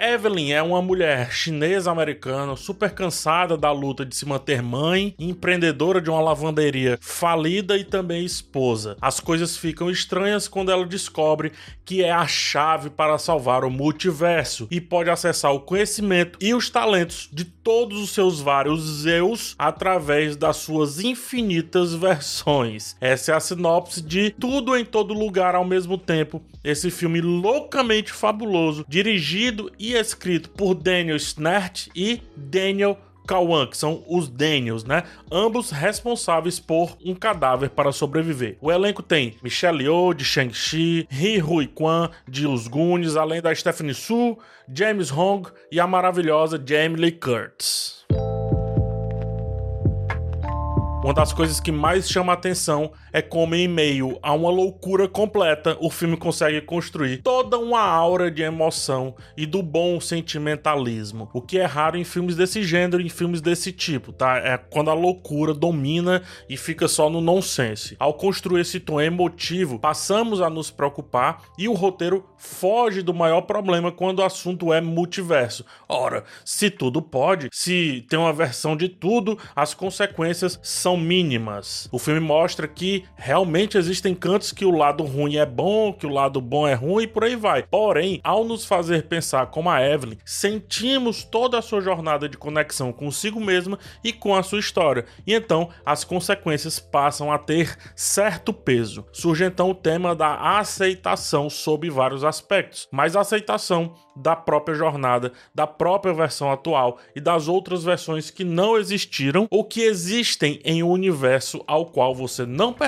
Evelyn é uma mulher chinesa-americana super cansada da luta de se manter mãe, empreendedora de uma lavanderia falida e também esposa. As coisas ficam estranhas quando ela descobre que é a chave para salvar o multiverso e pode acessar o conhecimento e os talentos de todos os seus vários Zeus através das suas infinitas versões. Essa é a sinopse de Tudo em Todo Lugar ao mesmo tempo. Esse filme loucamente fabuloso, dirigido e escrito por Daniel Snert e Daniel Kawan, que são os Daniels, né? Ambos responsáveis por um cadáver para sobreviver. O elenco tem Michelle Yeoh, de Shang-Chi, Ri Hui Kwan, de Os Goonies, além da Stephanie Su, James Hong e a maravilhosa Jamie Lee Curtis. Uma das coisas que mais chama a atenção é como, em meio a uma loucura completa, o filme consegue construir toda uma aura de emoção e do bom sentimentalismo. O que é raro em filmes desse gênero, em filmes desse tipo, tá? É quando a loucura domina e fica só no nonsense. Ao construir esse tom emotivo, passamos a nos preocupar e o roteiro foge do maior problema quando o assunto é multiverso. Ora, se tudo pode, se tem uma versão de tudo, as consequências são mínimas. O filme mostra que realmente existem cantos que o lado ruim é bom, que o lado bom é ruim e por aí vai. Porém, ao nos fazer pensar como a Evelyn, sentimos toda a sua jornada de conexão consigo mesma e com a sua história. E então as consequências passam a ter certo peso. Surge então o tema da aceitação sob vários aspectos, mas a aceitação da própria jornada, da própria versão atual e das outras versões que não existiram ou que existem em um universo ao qual você não pertence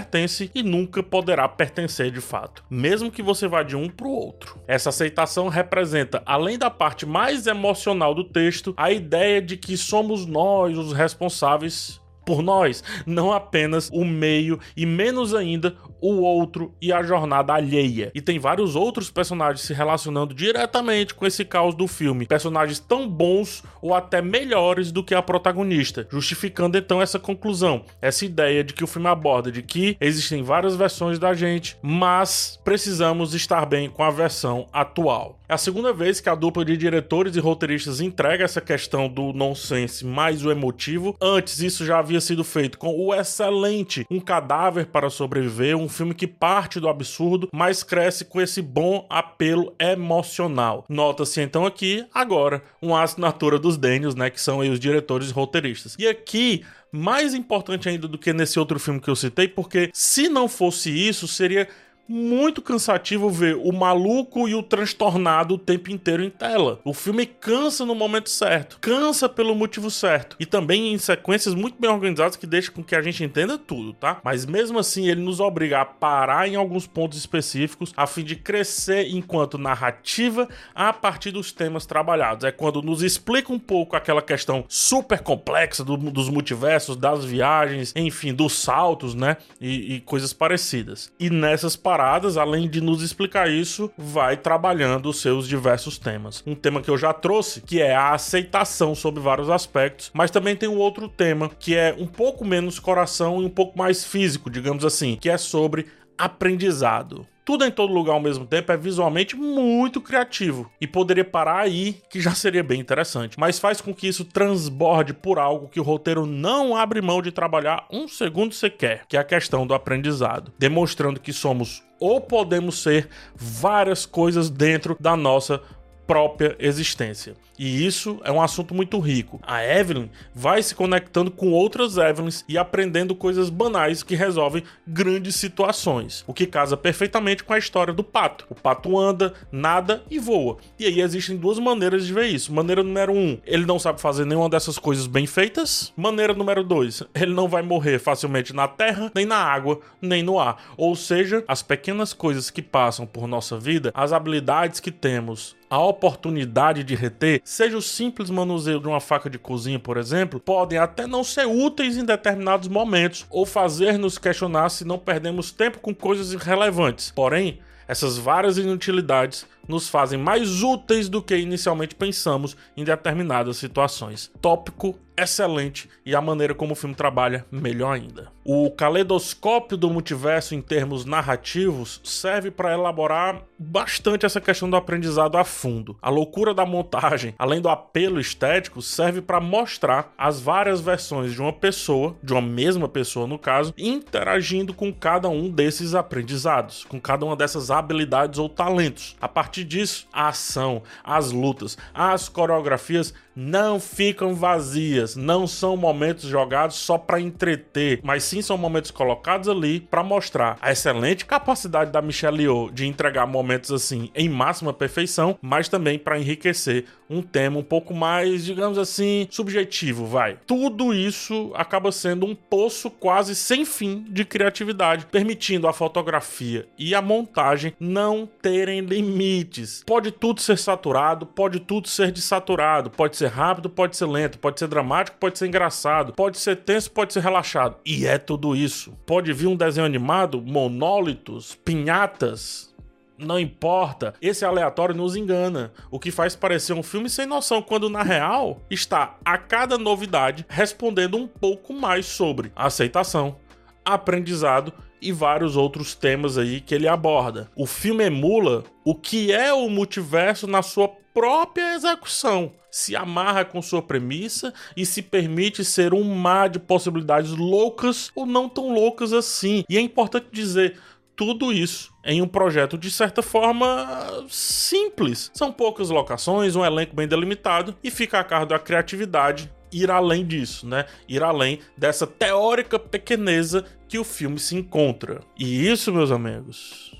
e nunca poderá pertencer de fato, mesmo que você vá de um para o outro. Essa aceitação representa, além da parte mais emocional do texto, a ideia de que somos nós os responsáveis por nós, não apenas o meio e menos ainda o outro e a jornada alheia. E tem vários outros personagens se relacionando diretamente com esse caos do filme, personagens tão bons ou até melhores do que a protagonista, justificando então essa conclusão, essa ideia de que o filme aborda de que existem várias versões da gente, mas precisamos estar bem com a versão atual. É a segunda vez que a dupla de diretores e roteiristas entrega essa questão do nonsense mais o emotivo. Antes isso já havia sido feito com o excelente Um Cadáver para Sobreviver, um filme que parte do absurdo, mas cresce com esse bom apelo emocional. Nota-se então aqui, agora, uma assinatura dos Daniels, né, que são os diretores e roteiristas. E aqui mais importante ainda do que nesse outro filme que eu citei, porque se não fosse isso, seria muito cansativo ver o maluco e o transtornado o tempo inteiro em tela. O filme cansa no momento certo, cansa pelo motivo certo e também em sequências muito bem organizadas que deixam com que a gente entenda tudo, tá? Mas mesmo assim ele nos obriga a parar em alguns pontos específicos a fim de crescer enquanto narrativa a partir dos temas trabalhados. É quando nos explica um pouco aquela questão super complexa do, dos multiversos, das viagens, enfim, dos saltos, né? E, e coisas parecidas. E nessas paradas além de nos explicar isso, vai trabalhando os seus diversos temas. Um tema que eu já trouxe, que é a aceitação sobre vários aspectos, mas também tem um outro tema que é um pouco menos coração e um pouco mais físico, digamos assim, que é sobre aprendizado tudo em todo lugar ao mesmo tempo é visualmente muito criativo. E poderia parar aí, que já seria bem interessante, mas faz com que isso transborde por algo que o roteiro não abre mão de trabalhar um segundo sequer, que é a questão do aprendizado, demonstrando que somos ou podemos ser várias coisas dentro da nossa própria existência. E isso é um assunto muito rico. A Evelyn vai se conectando com outras Evelyns e aprendendo coisas banais que resolvem grandes situações, o que casa perfeitamente com a história do pato. O pato anda, nada e voa. E aí existem duas maneiras de ver isso. Maneira número um, ele não sabe fazer nenhuma dessas coisas bem feitas. Maneira número dois, ele não vai morrer facilmente na terra, nem na água, nem no ar. Ou seja, as pequenas coisas que passam por nossa vida, as habilidades que temos, a oportunidade de reter, seja o simples manuseio de uma faca de cozinha, por exemplo, podem até não ser úteis em determinados momentos ou fazer nos questionar se não perdemos tempo com coisas irrelevantes. Porém, essas várias inutilidades nos fazem mais úteis do que inicialmente pensamos em determinadas situações. Tópico excelente e a maneira como o filme trabalha, melhor ainda. O caleidoscópio do multiverso em termos narrativos serve para elaborar bastante essa questão do aprendizado a fundo. A loucura da montagem, além do apelo estético, serve para mostrar as várias versões de uma pessoa, de uma mesma pessoa no caso, interagindo com cada um desses aprendizados, com cada uma dessas habilidades ou talentos. A partir disso, a ação, as lutas, as coreografias não ficam vazias, não são momentos jogados só para entreter, mas sim são momentos colocados ali para mostrar a excelente capacidade da Michelle Yeoh de entregar momentos assim em máxima perfeição, mas também para enriquecer um tema um pouco mais, digamos assim, subjetivo, vai. Tudo isso acaba sendo um poço quase sem fim de criatividade, permitindo a fotografia e a montagem não terem limites. Pode tudo ser saturado, pode tudo ser desaturado, pode ser rápido, pode ser lento, pode ser dramático, pode ser engraçado, pode ser tenso, pode ser relaxado. E é tudo isso. Pode vir um desenho animado, monólitos, pinhatas, não importa. Esse aleatório nos engana, o que faz parecer um filme sem noção, quando na real está a cada novidade respondendo um pouco mais sobre aceitação, aprendizado e vários outros temas aí que ele aborda. O filme emula o que é o multiverso na sua própria execução. Se amarra com sua premissa e se permite ser um mar de possibilidades loucas ou não tão loucas assim. E é importante dizer, tudo isso em um projeto de certa forma simples. São poucas locações, um elenco bem delimitado e fica a cargo da criatividade ir além disso, né? Ir além dessa teórica pequeneza que o filme se encontra. E isso, meus amigos,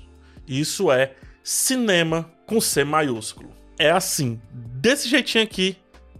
isso é cinema com C maiúsculo. É assim, desse jeitinho aqui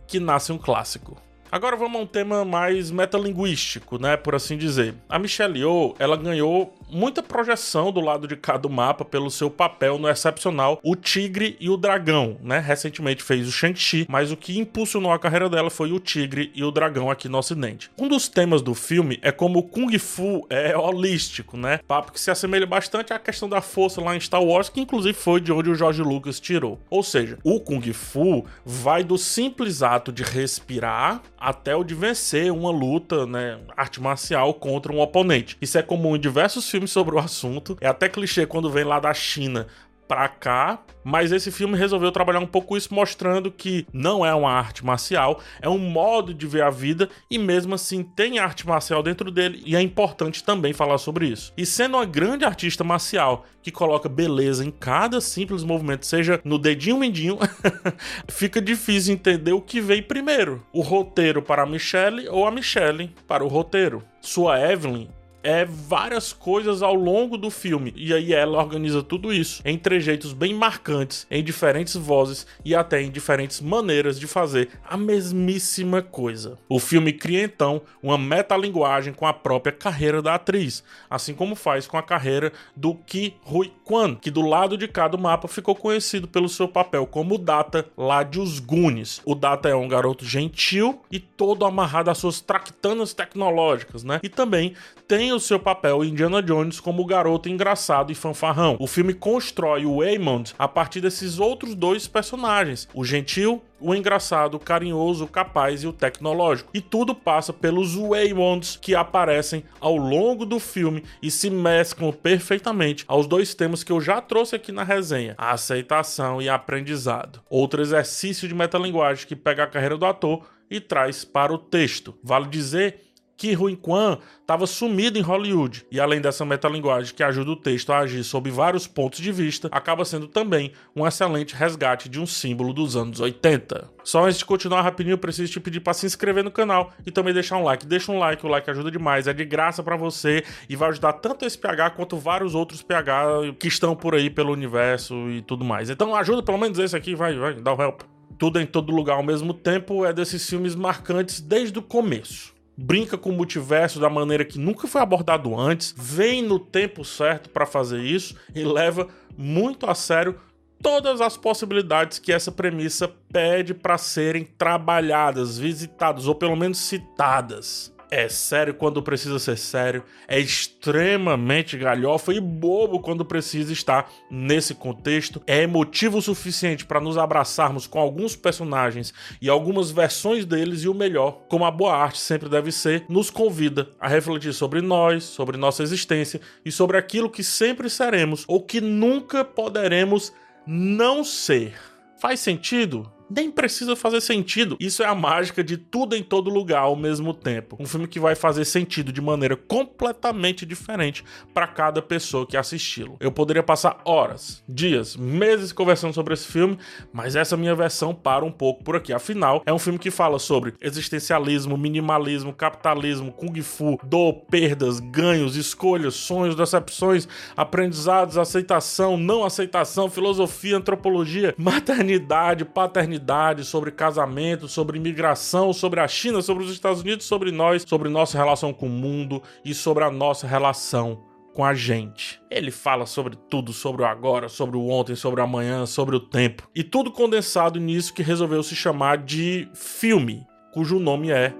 que nasce um clássico. Agora vamos a um tema mais metalinguístico, né, por assim dizer. A Michelle Yeoh, ela ganhou muita projeção do lado de cá do mapa pelo seu papel no excepcional O Tigre e o Dragão, né? Recentemente fez o Shang-Chi, mas o que impulsionou a carreira dela foi o Tigre e o Dragão aqui no ocidente. Um dos temas do filme é como o Kung Fu é holístico, né? Papo que se assemelha bastante à questão da força lá em Star Wars, que inclusive foi de onde o George Lucas tirou. Ou seja, o Kung Fu vai do simples ato de respirar até o de vencer uma luta, né, arte marcial contra um oponente. Isso é comum em diversos filmes sobre o assunto. É até clichê quando vem lá da China pra cá, mas esse filme resolveu trabalhar um pouco isso, mostrando que não é uma arte marcial, é um modo de ver a vida e mesmo assim tem arte marcial dentro dele e é importante também falar sobre isso. E sendo uma grande artista marcial que coloca beleza em cada simples movimento, seja no dedinho mindinho, fica difícil entender o que veio primeiro: o roteiro para a Michelle ou a Michelle para o roteiro. Sua Evelyn é várias coisas ao longo do filme. E aí ela organiza tudo isso em trejeitos bem marcantes, em diferentes vozes e até em diferentes maneiras de fazer a mesmíssima coisa. O filme cria então uma metalinguagem com a própria carreira da atriz, assim como faz com a carreira do Ki Hui Kwan, que do lado de cá do mapa ficou conhecido pelo seu papel como Data lá de Os Goonies. O Data é um garoto gentil e todo amarrado às suas tractanas tecnológicas, né? E também tem o seu papel Indiana Jones como o garoto engraçado e fanfarrão. O filme constrói o Waymond a partir desses outros dois personagens, o gentil o engraçado, o carinhoso, o capaz e o tecnológico. E tudo passa pelos Waymonds que aparecem ao longo do filme e se mesclam perfeitamente aos dois temas que eu já trouxe aqui na resenha: a aceitação e aprendizado. Outro exercício de metalinguagem que pega a carreira do ator e traz para o texto. Vale dizer que Rui Kwan estava sumido em Hollywood. E além dessa metalinguagem que ajuda o texto a agir sob vários pontos de vista, acaba sendo também um excelente resgate de um símbolo dos anos 80. Só antes de continuar rapidinho, eu preciso te pedir para se inscrever no canal e também deixar um like. Deixa um like, o like ajuda demais, é de graça para você e vai ajudar tanto esse PH quanto vários outros PH que estão por aí pelo universo e tudo mais. Então ajuda pelo menos esse aqui, vai, vai, dá o help. Tudo em todo lugar ao mesmo tempo é desses filmes marcantes desde o começo brinca com o multiverso da maneira que nunca foi abordado antes, vem no tempo certo para fazer isso e leva muito a sério todas as possibilidades que essa premissa pede para serem trabalhadas, visitadas ou pelo menos citadas. É sério quando precisa ser sério, é extremamente galhofa e bobo quando precisa estar nesse contexto, é emotivo o suficiente para nos abraçarmos com alguns personagens e algumas versões deles e o melhor, como a boa arte sempre deve ser, nos convida a refletir sobre nós, sobre nossa existência e sobre aquilo que sempre seremos ou que nunca poderemos não ser. Faz sentido? Nem precisa fazer sentido. Isso é a mágica de tudo em todo lugar ao mesmo tempo. Um filme que vai fazer sentido de maneira completamente diferente para cada pessoa que assisti-lo. Eu poderia passar horas, dias, meses conversando sobre esse filme, mas essa minha versão para um pouco por aqui. Afinal, é um filme que fala sobre existencialismo, minimalismo, capitalismo, kung fu, dor, perdas, ganhos, escolhas, sonhos, decepções, aprendizados, aceitação, não aceitação, filosofia, antropologia, maternidade, paternidade sobre casamento, sobre imigração, sobre a China, sobre os Estados Unidos, sobre nós, sobre nossa relação com o mundo e sobre a nossa relação com a gente. Ele fala sobre tudo, sobre o agora, sobre o ontem, sobre o amanhã, sobre o tempo. E tudo condensado nisso que resolveu se chamar de filme, cujo nome é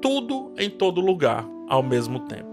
Tudo em Todo Lugar ao mesmo tempo.